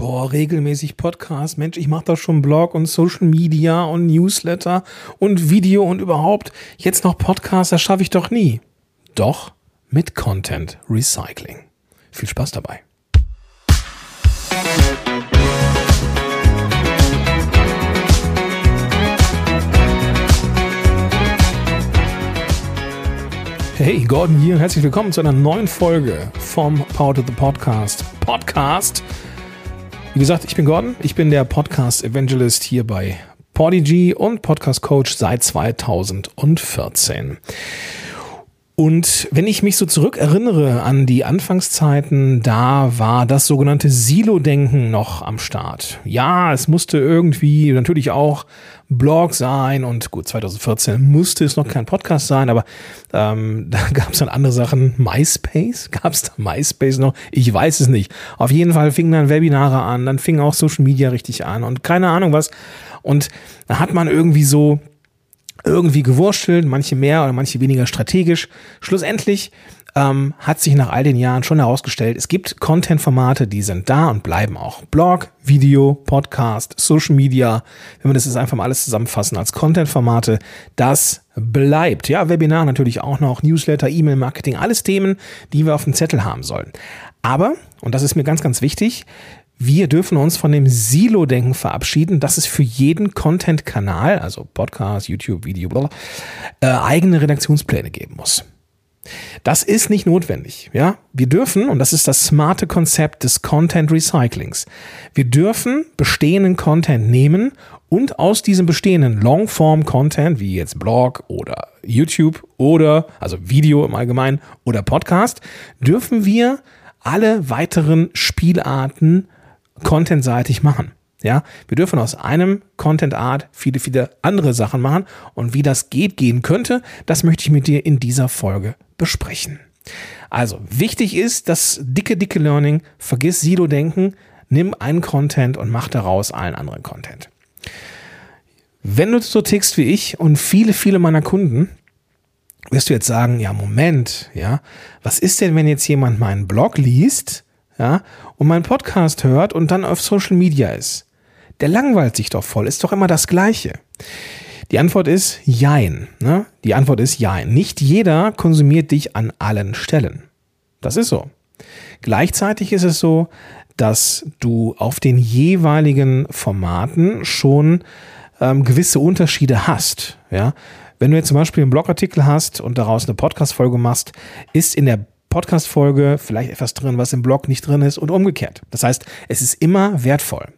boah, regelmäßig Podcast, Mensch, ich mache doch schon Blog und Social Media und Newsletter und Video und überhaupt. Jetzt noch Podcast, das schaffe ich doch nie. Doch mit Content Recycling. Viel Spaß dabei. Hey, Gordon hier und herzlich willkommen zu einer neuen Folge vom Power to the Podcast. Podcast. Wie gesagt, ich bin Gordon, ich bin der Podcast Evangelist hier bei Podigy und Podcast Coach seit 2014. Und wenn ich mich so zurückerinnere an die Anfangszeiten, da war das sogenannte Silo-Denken noch am Start. Ja, es musste irgendwie natürlich auch Blog sein und gut, 2014 musste es noch kein Podcast sein, aber ähm, da gab es dann andere Sachen. MySpace? Gab es da MySpace noch? Ich weiß es nicht. Auf jeden Fall fingen dann Webinare an, dann fing auch Social Media richtig an und keine Ahnung was. Und da hat man irgendwie so irgendwie gewurschtelt, manche mehr oder manche weniger strategisch. Schlussendlich ähm, hat sich nach all den Jahren schon herausgestellt, es gibt Content-Formate, die sind da und bleiben auch. Blog, Video, Podcast, Social Media, wenn wir das jetzt einfach mal alles zusammenfassen als Content-Formate, das bleibt. Ja, Webinar natürlich auch noch, Newsletter, E-Mail-Marketing, alles Themen, die wir auf dem Zettel haben sollen. Aber, und das ist mir ganz, ganz wichtig, wir dürfen uns von dem Silo-Denken verabschieden, dass es für jeden Content-Kanal, also Podcast, YouTube, Video, bla, äh, eigene Redaktionspläne geben muss. Das ist nicht notwendig, ja. Wir dürfen, und das ist das smarte Konzept des Content Recyclings, wir dürfen bestehenden Content nehmen und aus diesem bestehenden Longform Content, wie jetzt Blog oder YouTube oder, also Video im Allgemeinen oder Podcast, dürfen wir alle weiteren Spielarten contentseitig machen. Ja, wir dürfen aus einem Content Art viele, viele andere Sachen machen und wie das geht, gehen könnte, das möchte ich mit dir in dieser Folge besprechen. Also, wichtig ist das dicke, dicke Learning, vergiss Silo-Denken, nimm einen Content und mach daraus allen anderen Content. Wenn du so tickst wie ich und viele, viele meiner Kunden, wirst du jetzt sagen, ja, Moment, ja, was ist denn, wenn jetzt jemand meinen Blog liest, ja, und meinen Podcast hört und dann auf Social Media ist. Der langweilt sich doch voll, ist doch immer das Gleiche. Die Antwort ist Jein. Ne? Die Antwort ist Jein. Nicht jeder konsumiert dich an allen Stellen. Das ist so. Gleichzeitig ist es so, dass du auf den jeweiligen Formaten schon ähm, gewisse Unterschiede hast. Ja? Wenn du jetzt zum Beispiel einen Blogartikel hast und daraus eine Podcast-Folge machst, ist in der Podcast-Folge vielleicht etwas drin, was im Blog nicht drin ist und umgekehrt. Das heißt, es ist immer wertvoll.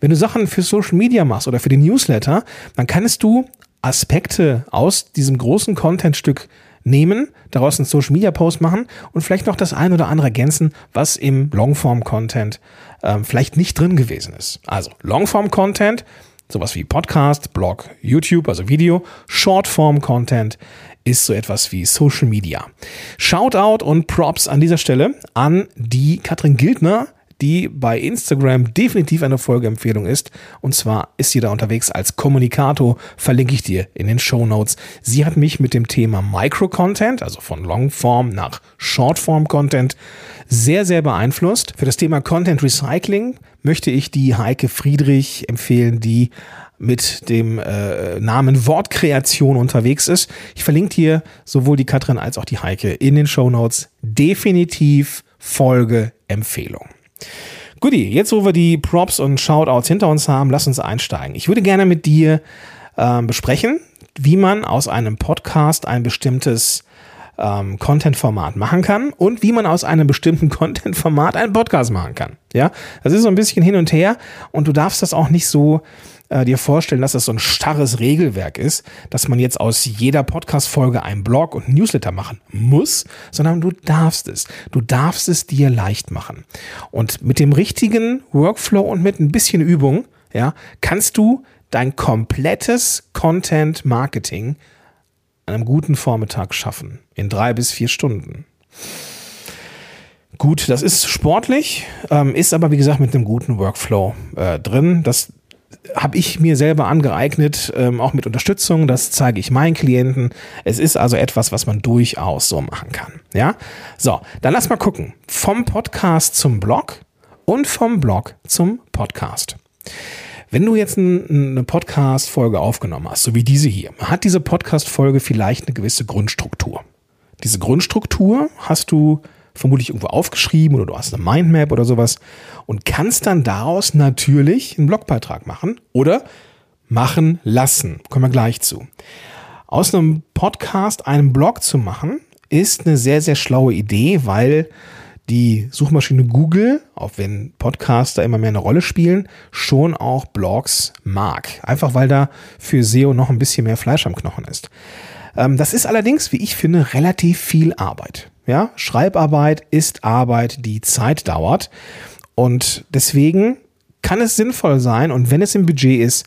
Wenn du Sachen für Social Media machst oder für den Newsletter, dann kannst du Aspekte aus diesem großen Contentstück nehmen, daraus einen Social Media Post machen und vielleicht noch das ein oder andere ergänzen, was im Longform Content ähm, vielleicht nicht drin gewesen ist. Also Longform Content, sowas wie Podcast, Blog, YouTube, also Video, Shortform Content ist so etwas wie Social Media. Shoutout und Props an dieser Stelle an die Katrin Gildner, die bei Instagram definitiv eine Folgeempfehlung ist. Und zwar ist sie da unterwegs als Kommunikator, verlinke ich dir in den Show Notes. Sie hat mich mit dem Thema Micro-Content, also von Longform nach Shortform-Content, sehr, sehr beeinflusst. Für das Thema Content Recycling möchte ich die Heike Friedrich empfehlen, die mit dem äh, Namen Wortkreation unterwegs ist. Ich verlinke hier sowohl die Katrin als auch die Heike in den Show Notes. Definitiv Folgeempfehlung. Guti, jetzt wo wir die Props und Shoutouts hinter uns haben, lass uns einsteigen. Ich würde gerne mit dir äh, besprechen, wie man aus einem Podcast ein bestimmtes ähm, Content-Format machen kann und wie man aus einem bestimmten Content-Format einen Podcast machen kann. Ja, das ist so ein bisschen hin und her und du darfst das auch nicht so äh, dir vorstellen, dass das so ein starres Regelwerk ist, dass man jetzt aus jeder Podcast-Folge einen Blog und Newsletter machen muss, sondern du darfst es. Du darfst es dir leicht machen. Und mit dem richtigen Workflow und mit ein bisschen Übung, ja, kannst du dein komplettes Content-Marketing an einem guten Vormittag schaffen. In drei bis vier Stunden. Gut, das ist sportlich, ähm, ist aber wie gesagt mit einem guten Workflow äh, drin. Das habe ich mir selber angeeignet, ähm, auch mit Unterstützung. Das zeige ich meinen Klienten. Es ist also etwas, was man durchaus so machen kann. Ja, so, dann lass mal gucken. Vom Podcast zum Blog und vom Blog zum Podcast. Wenn du jetzt eine Podcast-Folge aufgenommen hast, so wie diese hier, hat diese Podcast-Folge vielleicht eine gewisse Grundstruktur. Diese Grundstruktur hast du vermutlich irgendwo aufgeschrieben oder du hast eine Mindmap oder sowas und kannst dann daraus natürlich einen Blogbeitrag machen oder machen lassen. Kommen wir gleich zu. Aus einem Podcast einen Blog zu machen, ist eine sehr, sehr schlaue Idee, weil die Suchmaschine Google, auch wenn Podcaster immer mehr eine Rolle spielen, schon auch Blogs mag. Einfach weil da für SEO noch ein bisschen mehr Fleisch am Knochen ist. Ähm, das ist allerdings, wie ich finde, relativ viel Arbeit. Ja, Schreibarbeit ist Arbeit, die Zeit dauert. Und deswegen kann es sinnvoll sein und wenn es im Budget ist,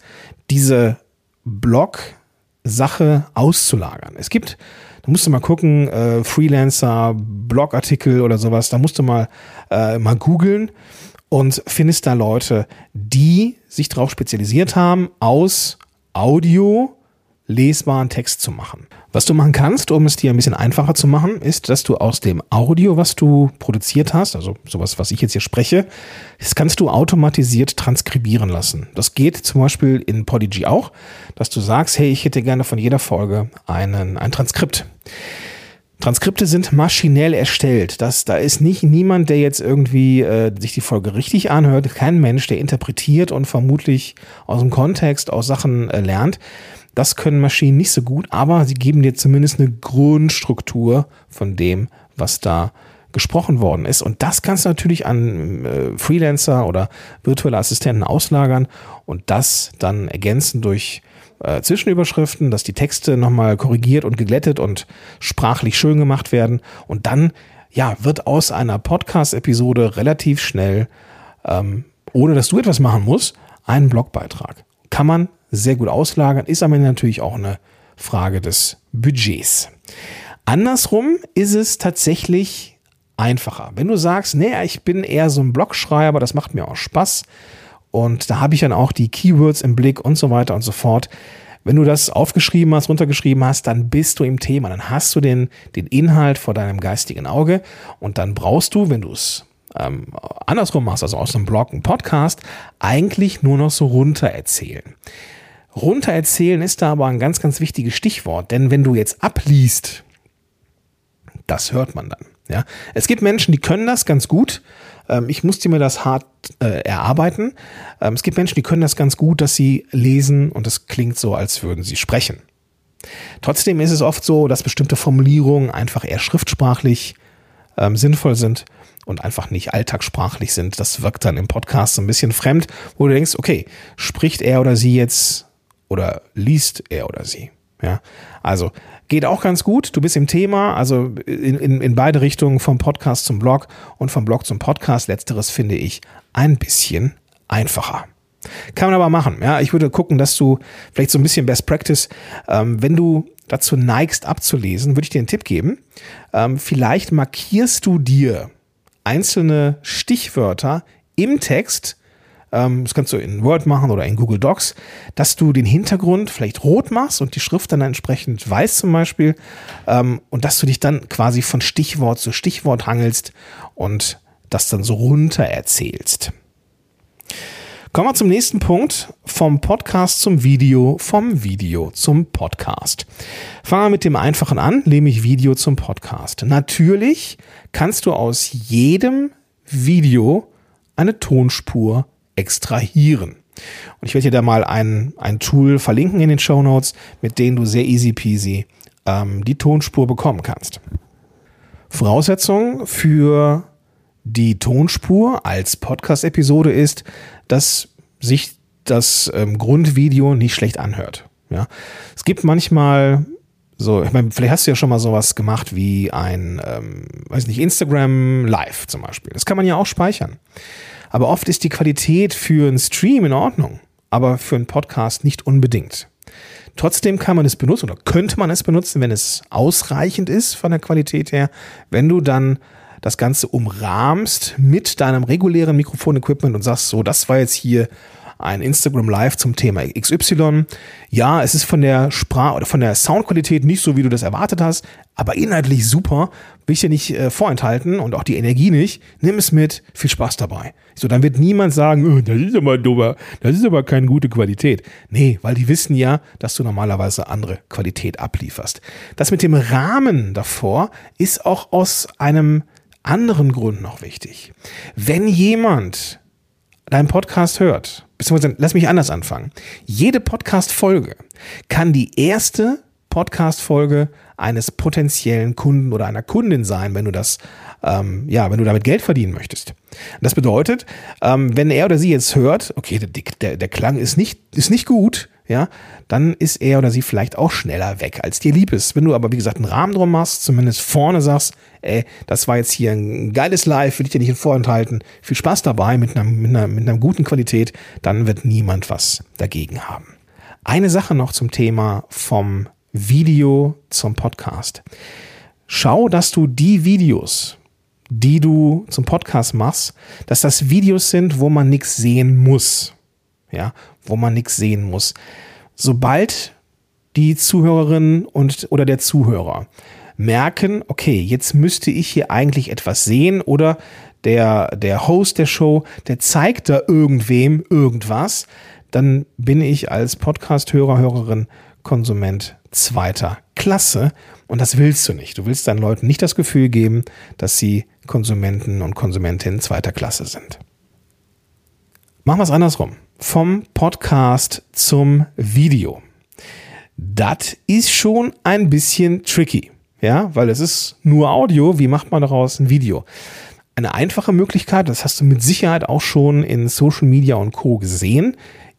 diese Blog-Sache auszulagern. Es gibt, da musst du mal gucken, äh, Freelancer, Blogartikel oder sowas, da musst du mal, äh, mal googeln und findest da Leute, die sich darauf spezialisiert haben, aus Audio lesbaren Text zu machen. Was du machen kannst, um es dir ein bisschen einfacher zu machen, ist, dass du aus dem Audio, was du produziert hast, also sowas, was ich jetzt hier spreche, das kannst du automatisiert transkribieren lassen. Das geht zum Beispiel in Podigy auch, dass du sagst, hey, ich hätte gerne von jeder Folge einen, ein Transkript. Transkripte sind maschinell erstellt. Das, da ist nicht niemand, der jetzt irgendwie äh, sich die Folge richtig anhört, kein Mensch, der interpretiert und vermutlich aus dem Kontext, aus Sachen äh, lernt. Das können Maschinen nicht so gut, aber sie geben dir zumindest eine Grundstruktur von dem, was da gesprochen worden ist. Und das kannst du natürlich an äh, Freelancer oder virtuelle Assistenten auslagern und das dann ergänzen durch äh, Zwischenüberschriften, dass die Texte nochmal korrigiert und geglättet und sprachlich schön gemacht werden. Und dann, ja, wird aus einer Podcast-Episode relativ schnell, ähm, ohne dass du etwas machen musst, ein Blogbeitrag. Kann man sehr gut auslagern, ist aber natürlich auch eine Frage des Budgets. Andersrum ist es tatsächlich einfacher. Wenn du sagst, nee, ich bin eher so ein Blogschreiber, das macht mir auch Spaß und da habe ich dann auch die Keywords im Blick und so weiter und so fort. Wenn du das aufgeschrieben hast, runtergeschrieben hast, dann bist du im Thema, dann hast du den, den Inhalt vor deinem geistigen Auge und dann brauchst du, wenn du es ähm, andersrum machst, also aus einem Blog, einen Podcast, eigentlich nur noch so runter erzählen. Runtererzählen ist da aber ein ganz, ganz wichtiges Stichwort, denn wenn du jetzt abliest, das hört man dann. Ja, es gibt Menschen, die können das ganz gut. Ähm, ich musste mir das hart äh, erarbeiten. Ähm, es gibt Menschen, die können das ganz gut, dass sie lesen und es klingt so, als würden sie sprechen. Trotzdem ist es oft so, dass bestimmte Formulierungen einfach eher schriftsprachlich ähm, sinnvoll sind und einfach nicht alltagssprachlich sind. Das wirkt dann im Podcast so ein bisschen fremd, wo du denkst, okay, spricht er oder sie jetzt oder liest er oder sie. Ja, also geht auch ganz gut. Du bist im Thema, also in, in, in beide Richtungen, vom Podcast zum Blog und vom Blog zum Podcast. Letzteres finde ich ein bisschen einfacher. Kann man aber machen. Ja, ich würde gucken, dass du vielleicht so ein bisschen Best Practice, ähm, wenn du dazu neigst abzulesen, würde ich dir einen Tipp geben. Ähm, vielleicht markierst du dir einzelne Stichwörter im Text, ähm, das kannst du in Word machen oder in Google Docs, dass du den Hintergrund vielleicht rot machst und die Schrift dann entsprechend weiß zum Beispiel ähm, und dass du dich dann quasi von Stichwort zu Stichwort hangelst und das dann so runter erzählst. Kommen wir zum nächsten Punkt. Vom Podcast zum Video, vom Video zum Podcast. Fangen wir mit dem Einfachen an, nämlich Video zum Podcast. Natürlich kannst du aus jedem Video eine Tonspur extrahieren. Und ich werde dir da mal ein, ein Tool verlinken in den Show Notes, mit denen du sehr easy peasy ähm, die Tonspur bekommen kannst. Voraussetzung für die Tonspur als Podcast-Episode ist, dass sich das ähm, Grundvideo nicht schlecht anhört. Ja, es gibt manchmal so, ich meine, vielleicht hast du ja schon mal sowas gemacht wie ein, ähm, weiß nicht, Instagram Live zum Beispiel. Das kann man ja auch speichern. Aber oft ist die Qualität für einen Stream in Ordnung, aber für einen Podcast nicht unbedingt. Trotzdem kann man es benutzen oder könnte man es benutzen, wenn es ausreichend ist von der Qualität her, wenn du dann das Ganze umrahmst mit deinem regulären Mikrofonequipment und sagst, so, das war jetzt hier ein Instagram Live zum Thema XY. Ja, es ist von der Sprach- oder von der Soundqualität nicht so, wie du das erwartet hast, aber inhaltlich super. Will ich dir nicht äh, vorenthalten und auch die Energie nicht. Nimm es mit, viel Spaß dabei. So, dann wird niemand sagen, oh, das ist aber dummer, das ist aber keine gute Qualität. Nee, weil die wissen ja, dass du normalerweise andere Qualität ablieferst. Das mit dem Rahmen davor ist auch aus einem anderen Grund noch wichtig. Wenn jemand deinen Podcast hört, beziehungsweise lass mich anders anfangen. Jede Podcast-Folge kann die erste Podcast-Folge eines potenziellen Kunden oder einer Kundin sein, wenn du das, ähm, ja, wenn du damit Geld verdienen möchtest. Das bedeutet, ähm, wenn er oder sie jetzt hört, okay, der, der, der Klang ist nicht, ist nicht gut, ja, dann ist er oder sie vielleicht auch schneller weg, als dir lieb ist. Wenn du aber, wie gesagt, einen Rahmen drum machst, zumindest vorne sagst, ey, das war jetzt hier ein geiles Live, will ich dir nicht vorenthalten, viel Spaß dabei mit einer, mit einer, mit einer guten Qualität, dann wird niemand was dagegen haben. Eine Sache noch zum Thema vom Video zum Podcast. Schau, dass du die Videos, die du zum Podcast machst, dass das Videos sind, wo man nichts sehen muss. Ja, wo man nichts sehen muss. Sobald die Zuhörerin und oder der Zuhörer merken, okay, jetzt müsste ich hier eigentlich etwas sehen oder der, der Host der Show, der zeigt da irgendwem irgendwas, dann bin ich als Podcast-Hörer, Hörerin, Konsument zweiter Klasse und das willst du nicht. Du willst deinen Leuten nicht das Gefühl geben, dass sie Konsumenten und Konsumentinnen zweiter Klasse sind. Machen wir es andersrum. Vom Podcast zum Video. Das ist schon ein bisschen tricky. Ja, weil es ist nur Audio. Wie macht man daraus ein Video? Eine einfache Möglichkeit, das hast du mit Sicherheit auch schon in Social Media und Co. gesehen,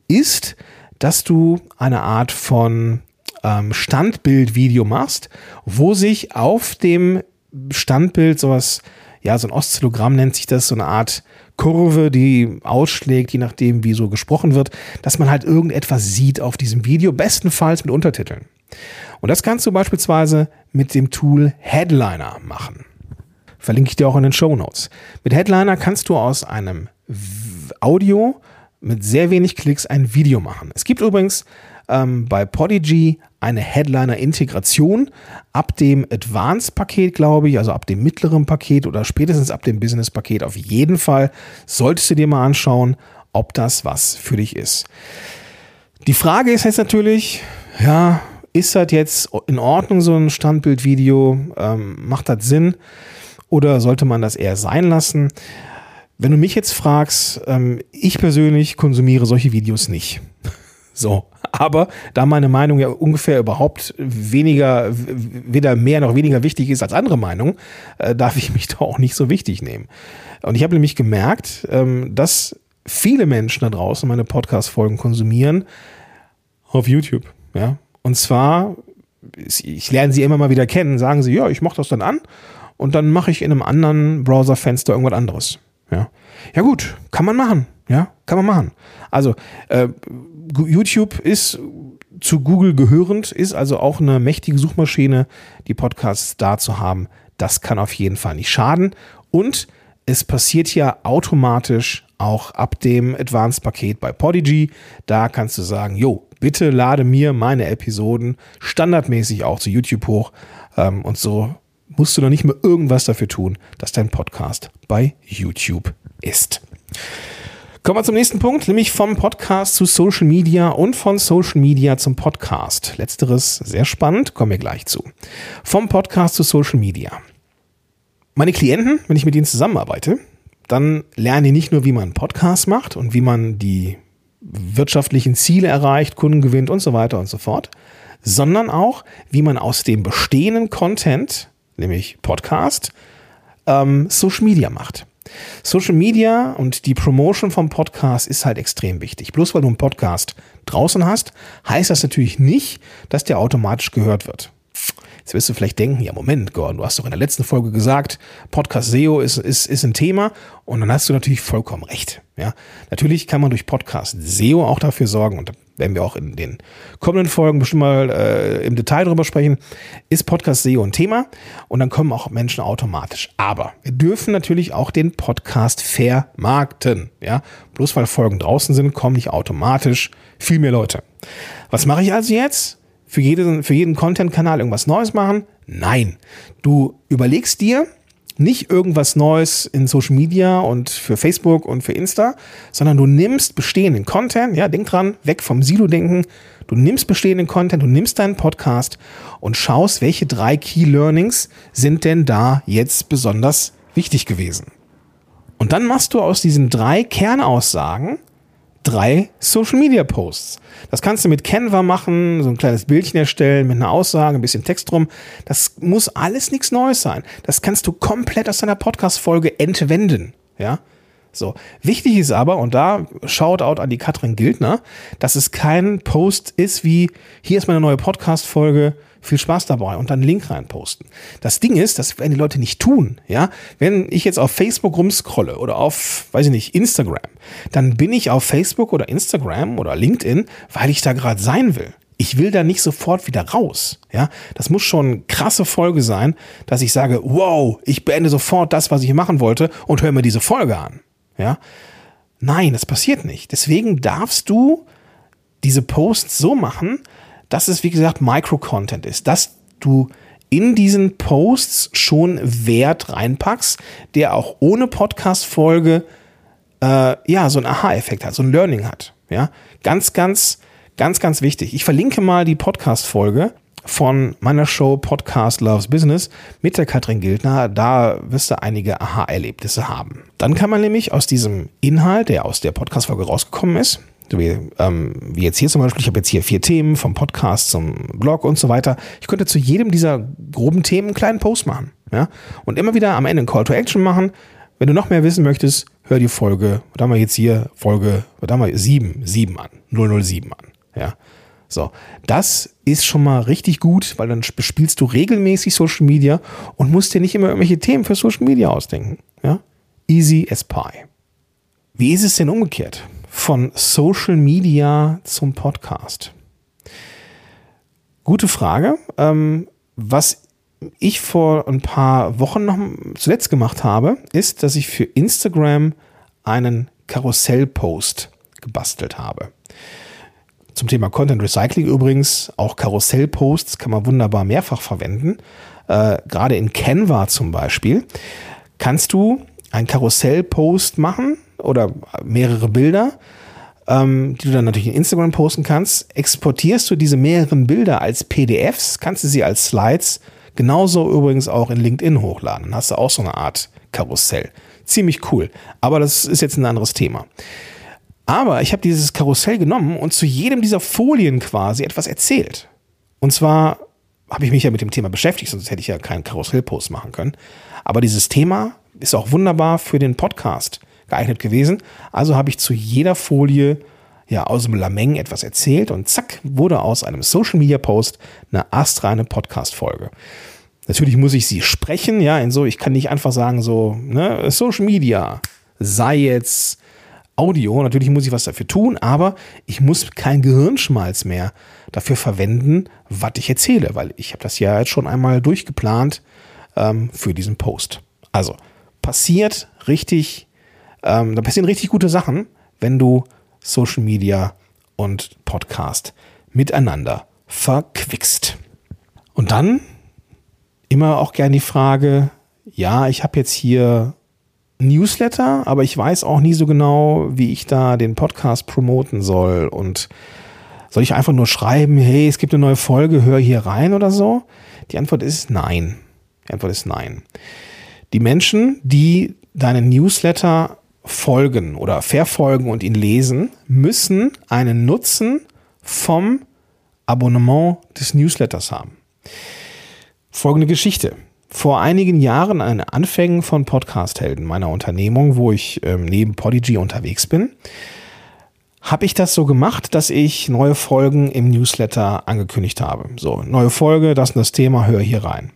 ist, dass du eine Art von ähm, Standbildvideo machst, wo sich auf dem Standbild sowas, ja, so ein Oszillogramm nennt sich das, so eine Art Kurve, die ausschlägt, je nachdem, wie so gesprochen wird, dass man halt irgendetwas sieht auf diesem Video, bestenfalls mit Untertiteln. Und das kannst du beispielsweise mit dem Tool Headliner machen. Verlinke ich dir auch in den Show Notes. Mit Headliner kannst du aus einem Audio mit sehr wenig Klicks ein Video machen. Es gibt übrigens ähm, bei Podigy eine Headliner-Integration ab dem Advanced-Paket, glaube ich, also ab dem mittleren Paket oder spätestens ab dem Business-Paket auf jeden Fall. Solltest du dir mal anschauen, ob das was für dich ist. Die Frage ist jetzt natürlich, ja, ist das jetzt in Ordnung, so ein Standbildvideo? Ähm, macht das Sinn? Oder sollte man das eher sein lassen? Wenn du mich jetzt fragst, ähm, ich persönlich konsumiere solche Videos nicht. So. Aber da meine Meinung ja ungefähr überhaupt weniger, weder mehr noch weniger wichtig ist als andere Meinungen, äh, darf ich mich da auch nicht so wichtig nehmen. Und ich habe nämlich gemerkt, ähm, dass viele Menschen da draußen meine Podcast-Folgen konsumieren auf YouTube. Ja. Und zwar, ich lerne sie immer mal wieder kennen, sagen sie, ja, ich mache das dann an und dann mache ich in einem anderen Browserfenster irgendwas anderes. Ja. Ja, gut, kann man machen. Ja, kann man machen. Also, äh, YouTube ist zu Google gehörend, ist also auch eine mächtige Suchmaschine, die Podcasts da zu haben. Das kann auf jeden Fall nicht schaden. Und es passiert ja automatisch auch ab dem Advanced-Paket bei Podigy. Da kannst du sagen, jo, bitte lade mir meine Episoden standardmäßig auch zu YouTube hoch. Ähm, und so musst du noch nicht mehr irgendwas dafür tun, dass dein Podcast bei YouTube ist. Kommen wir zum nächsten Punkt, nämlich vom Podcast zu Social Media und von Social Media zum Podcast. Letzteres sehr spannend, kommen wir gleich zu. Vom Podcast zu Social Media. Meine Klienten, wenn ich mit ihnen zusammenarbeite, dann lernen die nicht nur, wie man einen Podcast macht und wie man die wirtschaftlichen Ziele erreicht, Kunden gewinnt und so weiter und so fort, sondern auch, wie man aus dem bestehenden Content, nämlich Podcast, ähm, Social Media macht. Social Media und die Promotion vom Podcast ist halt extrem wichtig. Bloß weil du einen Podcast draußen hast, heißt das natürlich nicht, dass der automatisch gehört wird. Jetzt wirst du vielleicht denken, ja Moment, Gordon, du hast doch in der letzten Folge gesagt, Podcast SEO ist, ist, ist ein Thema und dann hast du natürlich vollkommen recht. Ja, natürlich kann man durch Podcast SEO auch dafür sorgen und werden wir auch in den kommenden Folgen bestimmt mal äh, im Detail drüber sprechen, ist Podcast SEO ein Thema und dann kommen auch Menschen automatisch. Aber wir dürfen natürlich auch den Podcast vermarkten. Ja, bloß weil Folgen draußen sind, kommen nicht automatisch viel mehr Leute. Was mache ich also jetzt? für jeden, für jeden Content-Kanal irgendwas Neues machen? Nein, du überlegst dir nicht irgendwas Neues in Social Media und für Facebook und für Insta, sondern du nimmst bestehenden Content, ja, denk dran, weg vom Silo-Denken, du nimmst bestehenden Content, du nimmst deinen Podcast und schaust, welche drei Key Learnings sind denn da jetzt besonders wichtig gewesen. Und dann machst du aus diesen drei Kernaussagen drei Social Media Posts. Das kannst du mit Canva machen, so ein kleines Bildchen erstellen, mit einer Aussage, ein bisschen Text drum. Das muss alles nichts Neues sein. Das kannst du komplett aus deiner Podcast-Folge entwenden. Ja. So. Wichtig ist aber, und da Shoutout an die Katrin Gildner, dass es kein Post ist wie, hier ist meine neue Podcast-Folge, viel Spaß dabei und dann einen Link reinposten. Das Ding ist, das werden die Leute nicht tun, ja. Wenn ich jetzt auf Facebook rumscrolle oder auf, weiß ich nicht, Instagram, dann bin ich auf Facebook oder Instagram oder LinkedIn, weil ich da gerade sein will. Ich will da nicht sofort wieder raus, ja. Das muss schon eine krasse Folge sein, dass ich sage, wow, ich beende sofort das, was ich machen wollte und höre mir diese Folge an, ja. Nein, das passiert nicht. Deswegen darfst du diese Posts so machen, dass es, wie gesagt, Micro-Content ist, dass du in diesen Posts schon Wert reinpackst, der auch ohne Podcast-Folge äh, ja so einen Aha-Effekt hat, so ein Learning hat. Ja, ganz, ganz, ganz, ganz wichtig. Ich verlinke mal die Podcast-Folge von meiner Show Podcast Loves Business mit der Katrin Gildner. Da wirst du einige Aha-Erlebnisse haben. Dann kann man nämlich aus diesem Inhalt, der aus der Podcast-Folge rausgekommen ist, wie, ähm, wie jetzt hier zum Beispiel, ich habe jetzt hier vier Themen vom Podcast zum Blog und so weiter. Ich könnte zu jedem dieser groben Themen einen kleinen Post machen. Ja? Und immer wieder am Ende einen Call to Action machen. Wenn du noch mehr wissen möchtest, hör die Folge, was haben wir jetzt hier, Folge, was haben wir, 7, 7 an, 007 an. Ja. So, das ist schon mal richtig gut, weil dann bespielst du regelmäßig Social Media und musst dir nicht immer irgendwelche Themen für Social Media ausdenken. Ja? Easy as pie. Wie ist es denn umgekehrt? Von Social Media zum Podcast? Gute Frage. Ähm, was ich vor ein paar Wochen noch zuletzt gemacht habe, ist, dass ich für Instagram einen Karussell-Post gebastelt habe. Zum Thema Content Recycling übrigens, auch Karussell-Posts kann man wunderbar mehrfach verwenden. Äh, gerade in Canva zum Beispiel kannst du einen Karussell-Post machen oder mehrere Bilder, ähm, die du dann natürlich in Instagram posten kannst. Exportierst du diese mehreren Bilder als PDFs, kannst du sie als Slides genauso übrigens auch in LinkedIn hochladen. Dann hast du auch so eine Art Karussell. Ziemlich cool. Aber das ist jetzt ein anderes Thema. Aber ich habe dieses Karussell genommen und zu jedem dieser Folien quasi etwas erzählt. Und zwar habe ich mich ja mit dem Thema beschäftigt, sonst hätte ich ja keinen Karussellpost machen können. Aber dieses Thema ist auch wunderbar für den Podcast geeignet gewesen. Also habe ich zu jeder Folie ja aus dem Lameng etwas erzählt und zack wurde aus einem Social Media Post eine astreine Podcast Folge. Natürlich muss ich sie sprechen, ja, in so, ich kann nicht einfach sagen so, ne, Social Media sei jetzt Audio, natürlich muss ich was dafür tun, aber ich muss kein Gehirnschmalz mehr dafür verwenden, was ich erzähle, weil ich habe das ja jetzt schon einmal durchgeplant ähm, für diesen Post. Also passiert richtig ähm, da passieren richtig gute Sachen, wenn du Social Media und Podcast miteinander verquickst. Und dann immer auch gern die Frage, ja, ich habe jetzt hier Newsletter, aber ich weiß auch nie so genau, wie ich da den Podcast promoten soll. Und soll ich einfach nur schreiben, hey, es gibt eine neue Folge, hör hier rein oder so? Die Antwort ist nein. Die Antwort ist nein. Die Menschen, die deinen Newsletter folgen oder verfolgen und ihn lesen, müssen einen Nutzen vom Abonnement des Newsletters haben. Folgende Geschichte. Vor einigen Jahren an Anfängen von Podcast-Helden meiner Unternehmung, wo ich ähm, neben Podigy unterwegs bin, habe ich das so gemacht, dass ich neue Folgen im Newsletter angekündigt habe. So, neue Folge, das ist das Thema, hör hier rein.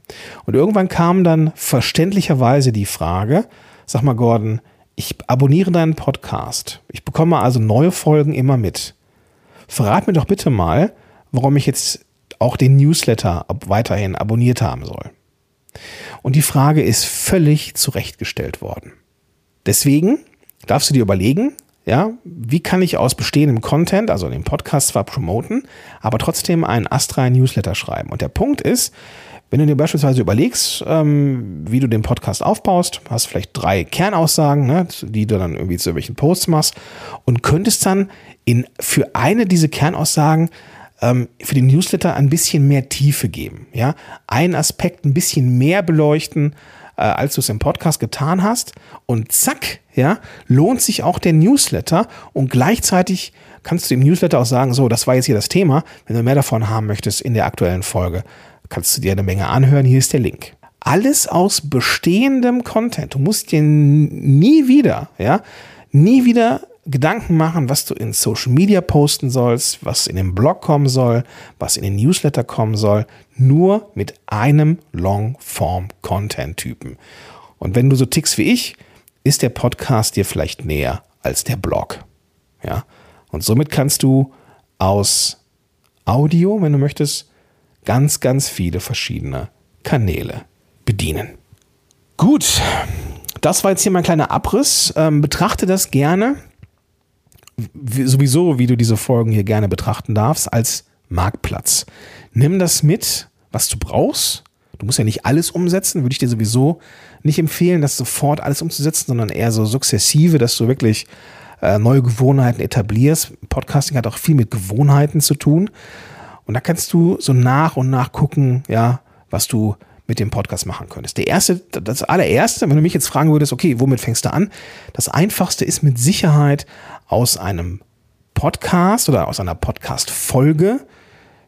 Und irgendwann kam dann verständlicherweise die Frage, sag mal Gordon, ich abonniere deinen Podcast. Ich bekomme also neue Folgen immer mit. Verrat mir doch bitte mal, warum ich jetzt auch den Newsletter weiterhin abonniert haben soll. Und die Frage ist völlig zurechtgestellt worden. Deswegen darfst du dir überlegen, ja, wie kann ich aus bestehendem Content, also den Podcast zwar promoten, aber trotzdem einen astreinen Newsletter schreiben? Und der Punkt ist, wenn du dir beispielsweise überlegst, ähm, wie du den Podcast aufbaust, hast vielleicht drei Kernaussagen, ne, die du dann irgendwie zu irgendwelchen Posts machst und könntest dann in, für eine dieser Kernaussagen ähm, für den Newsletter ein bisschen mehr Tiefe geben, ja, einen Aspekt ein bisschen mehr beleuchten, äh, als du es im Podcast getan hast. Und zack, ja, lohnt sich auch der Newsletter und gleichzeitig kannst du im Newsletter auch sagen, so, das war jetzt hier das Thema. Wenn du mehr davon haben möchtest in der aktuellen Folge, kannst du dir eine Menge anhören. Hier ist der Link. Alles aus bestehendem Content. Du musst dir nie wieder, ja, nie wieder Gedanken machen, was du in Social Media posten sollst, was in den Blog kommen soll, was in den Newsletter kommen soll, nur mit einem Long-Form-Content-Typen. Und wenn du so tickst wie ich, ist der Podcast dir vielleicht näher als der Blog. Ja? Und somit kannst du aus Audio, wenn du möchtest, ganz, ganz viele verschiedene Kanäle bedienen. Gut, das war jetzt hier mein kleiner Abriss. Ähm, betrachte das gerne sowieso, wie du diese Folgen hier gerne betrachten darfst, als Marktplatz. Nimm das mit, was du brauchst. Du musst ja nicht alles umsetzen, würde ich dir sowieso nicht empfehlen, das sofort alles umzusetzen, sondern eher so sukzessive, dass du wirklich äh, neue Gewohnheiten etablierst. Podcasting hat auch viel mit Gewohnheiten zu tun. Und da kannst du so nach und nach gucken, ja, was du mit dem Podcast machen könntest. Der erste, das allererste, wenn du mich jetzt fragen würdest, okay, womit fängst du an? Das einfachste ist mit Sicherheit aus einem Podcast oder aus einer Podcast-Folge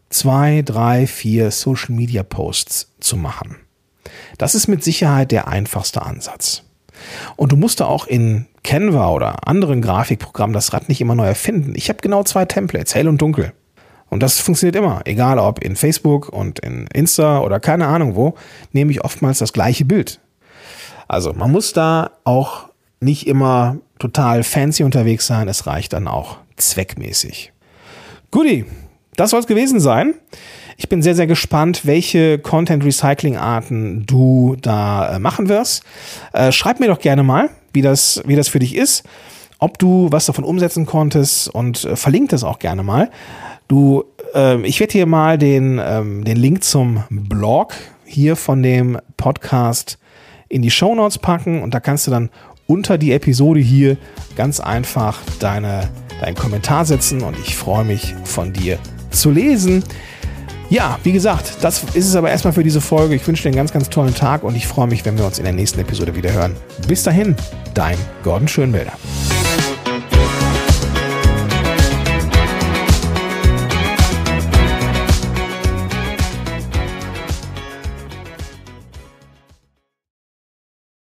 zwei, drei, vier Social Media Posts zu machen. Das ist mit Sicherheit der einfachste Ansatz. Und du musst da auch in Canva oder anderen Grafikprogrammen das Rad nicht immer neu erfinden. Ich habe genau zwei Templates, hell und dunkel. Und das funktioniert immer, egal ob in Facebook und in Insta oder keine Ahnung wo, nehme ich oftmals das gleiche Bild. Also man muss da auch nicht immer total fancy unterwegs sein, es reicht dann auch zweckmäßig. Guti, das soll es gewesen sein. Ich bin sehr, sehr gespannt, welche Content-Recycling-Arten du da äh, machen wirst. Äh, schreib mir doch gerne mal, wie das, wie das für dich ist, ob du was davon umsetzen konntest und äh, verlink das auch gerne mal. Du, äh, ich werde hier mal den, ähm, den Link zum Blog hier von dem Podcast in die Show Notes packen und da kannst du dann unter die Episode hier ganz einfach deine, deinen Kommentar setzen und ich freue mich von dir zu lesen. Ja, wie gesagt, das ist es aber erstmal für diese Folge. Ich wünsche dir einen ganz, ganz tollen Tag und ich freue mich, wenn wir uns in der nächsten Episode wieder hören. Bis dahin, dein Gordon Schönwälder.